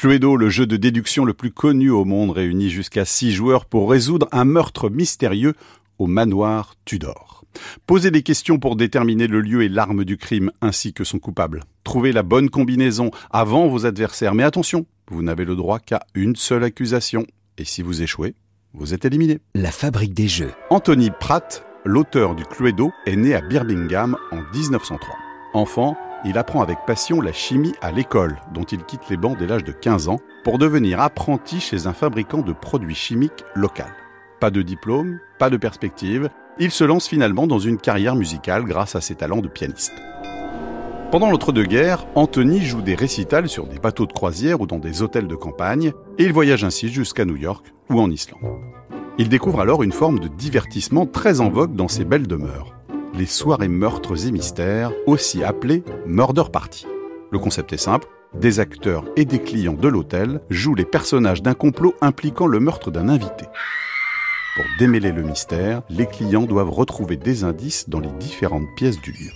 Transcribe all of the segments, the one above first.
Cluedo, le jeu de déduction le plus connu au monde, réunit jusqu'à six joueurs pour résoudre un meurtre mystérieux au manoir Tudor. Posez des questions pour déterminer le lieu et l'arme du crime ainsi que son coupable. Trouvez la bonne combinaison avant vos adversaires. Mais attention, vous n'avez le droit qu'à une seule accusation. Et si vous échouez, vous êtes éliminé. La fabrique des jeux. Anthony Pratt, l'auteur du Cluedo, est né à Birmingham en 1903. Enfant, il apprend avec passion la chimie à l'école, dont il quitte les bancs dès l'âge de 15 ans, pour devenir apprenti chez un fabricant de produits chimiques local. Pas de diplôme, pas de perspective, il se lance finalement dans une carrière musicale grâce à ses talents de pianiste. Pendant l'entre-deux-guerres, Anthony joue des récitals sur des bateaux de croisière ou dans des hôtels de campagne, et il voyage ainsi jusqu'à New York ou en Islande. Il découvre alors une forme de divertissement très en vogue dans ses belles demeures, les soirées meurtres et mystères, aussi appelées Murder Party. Le concept est simple, des acteurs et des clients de l'hôtel jouent les personnages d'un complot impliquant le meurtre d'un invité. Pour démêler le mystère, les clients doivent retrouver des indices dans les différentes pièces du lieu.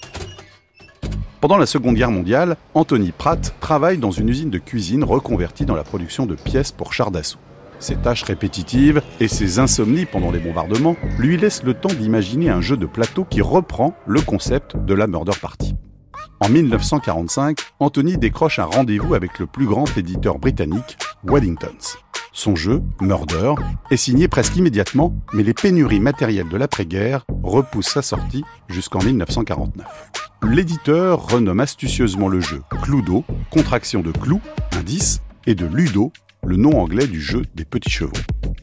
Pendant la Seconde Guerre mondiale, Anthony Pratt travaille dans une usine de cuisine reconvertie dans la production de pièces pour chars d'assaut. Ses tâches répétitives et ses insomnies pendant les bombardements lui laissent le temps d'imaginer un jeu de plateau qui reprend le concept de la Murder Party. En 1945, Anthony décroche un rendez-vous avec le plus grand éditeur britannique, Weddingtons. Son jeu, Murder, est signé presque immédiatement, mais les pénuries matérielles de l'après-guerre repoussent sa sortie jusqu'en 1949 l'éditeur renomme astucieusement le jeu Cluedo, contraction de clou, indice, et de Ludo, le nom anglais du jeu des petits chevaux.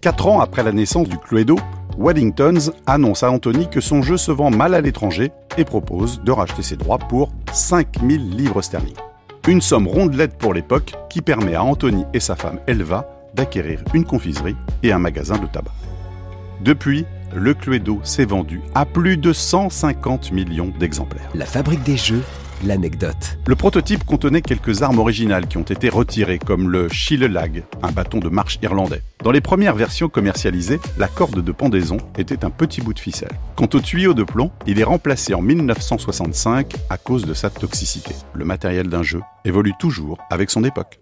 Quatre ans après la naissance du Cluedo, Weddingtons annonce à Anthony que son jeu se vend mal à l'étranger et propose de racheter ses droits pour 5000 livres sterling. Une somme rondelette pour l'époque qui permet à Anthony et sa femme Elva d'acquérir une confiserie et un magasin de tabac. Depuis, le Cluedo s'est vendu à plus de 150 millions d'exemplaires. La fabrique des jeux, l'anecdote. Le prototype contenait quelques armes originales qui ont été retirées, comme le Lag, un bâton de marche irlandais. Dans les premières versions commercialisées, la corde de pendaison était un petit bout de ficelle. Quant au tuyau de plomb, il est remplacé en 1965 à cause de sa toxicité. Le matériel d'un jeu évolue toujours avec son époque.